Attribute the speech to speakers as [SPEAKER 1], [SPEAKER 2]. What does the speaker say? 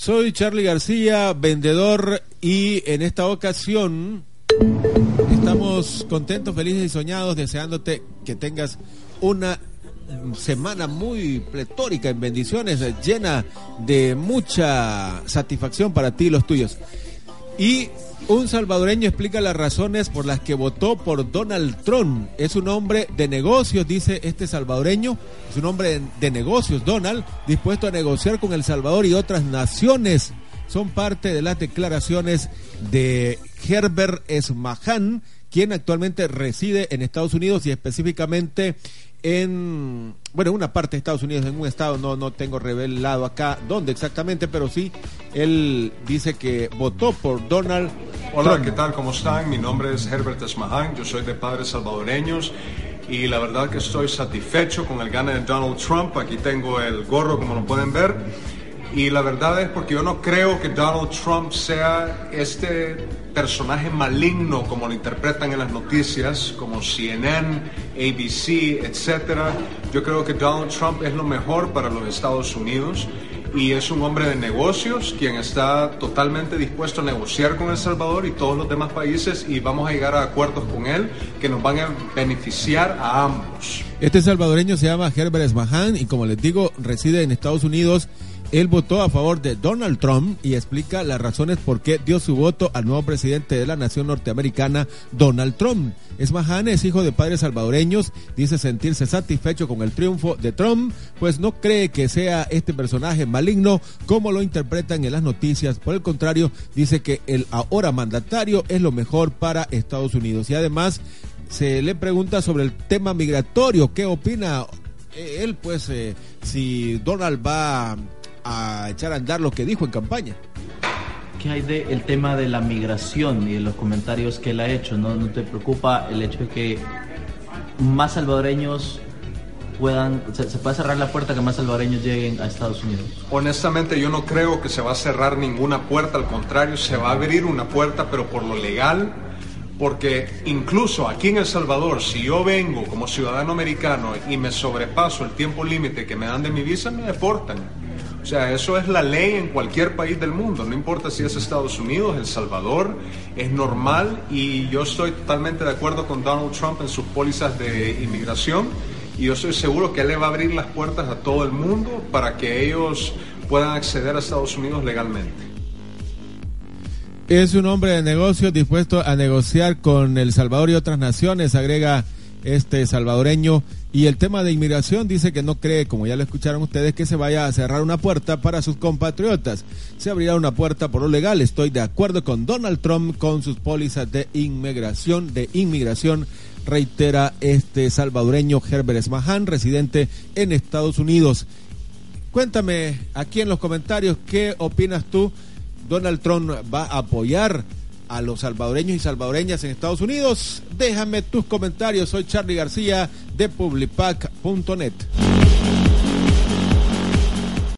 [SPEAKER 1] Soy Charlie García, vendedor, y en esta ocasión estamos contentos, felices y soñados, deseándote que tengas una semana muy pletórica en bendiciones, llena de mucha satisfacción para ti y los tuyos. Y un salvadoreño explica las razones por las que votó por Donald Trump. Es un hombre de negocios, dice este salvadoreño. Es un hombre de negocios, Donald, dispuesto a negociar con El Salvador y otras naciones. Son parte de las declaraciones de Herbert Esmahan, quien actualmente reside en Estados Unidos y específicamente en, bueno, una parte de Estados Unidos, en un estado, no, no tengo revelado acá dónde exactamente, pero sí, él dice que votó por Donald.
[SPEAKER 2] Hola, ¿qué tal? ¿Cómo están? Mi nombre es Herbert Esmahan, yo soy de padres salvadoreños y la verdad que estoy satisfecho con el gane de Donald Trump. Aquí tengo el gorro, como lo pueden ver. Y la verdad es porque yo no creo que Donald Trump sea este personaje maligno como lo interpretan en las noticias, como CNN, ABC, etc. Yo creo que Donald Trump es lo mejor para los Estados Unidos y es un hombre de negocios quien está totalmente dispuesto a negociar con El Salvador y todos los demás países y vamos a llegar a acuerdos con él que nos van a beneficiar a ambos.
[SPEAKER 1] Este salvadoreño se llama Herbert Esmahan y como les digo reside en Estados Unidos él votó a favor de Donald Trump y explica las razones por qué dio su voto al nuevo presidente de la nación norteamericana, Donald Trump. Esmahan es hijo de padres salvadoreños, dice sentirse satisfecho con el triunfo de Trump, pues no cree que sea este personaje maligno como lo interpretan en las noticias. Por el contrario, dice que el ahora mandatario es lo mejor para Estados Unidos. Y además se le pregunta sobre el tema migratorio, ¿qué opina él? Pues eh, si Donald va a echar a andar lo que dijo en campaña.
[SPEAKER 3] ¿Qué hay del tema de la migración y de los comentarios que él ha hecho? ¿No, ¿No te preocupa el hecho de que más salvadoreños puedan, se, se, puede cerrar la puerta que más salvadoreños lleguen a Estados Unidos?
[SPEAKER 2] Honestamente yo no creo que se va a cerrar ninguna puerta, al contrario, se va a abrir una puerta, pero por lo legal, porque incluso aquí en El Salvador, si yo vengo como ciudadano americano y me sobrepaso el tiempo límite que me dan de mi visa, me deportan. O sea, eso es la ley en cualquier país del mundo, no importa si es Estados Unidos, El Salvador, es normal y yo estoy totalmente de acuerdo con Donald Trump en sus pólizas de inmigración y yo estoy seguro que él le va a abrir las puertas a todo el mundo para que ellos puedan acceder a Estados Unidos legalmente.
[SPEAKER 1] Es un hombre de negocios dispuesto a negociar con El Salvador y otras naciones, agrega este salvadoreño. Y el tema de inmigración dice que no cree, como ya lo escucharon ustedes, que se vaya a cerrar una puerta para sus compatriotas. Se abrirá una puerta por lo legal. Estoy de acuerdo con Donald Trump con sus pólizas de inmigración, de inmigración, reitera este salvadoreño Herbert Esmahan, residente en Estados Unidos. Cuéntame aquí en los comentarios qué opinas tú. Donald Trump va a apoyar a los salvadoreños y salvadoreñas en Estados Unidos? Déjame tus comentarios. Soy Charlie García de publipac.net.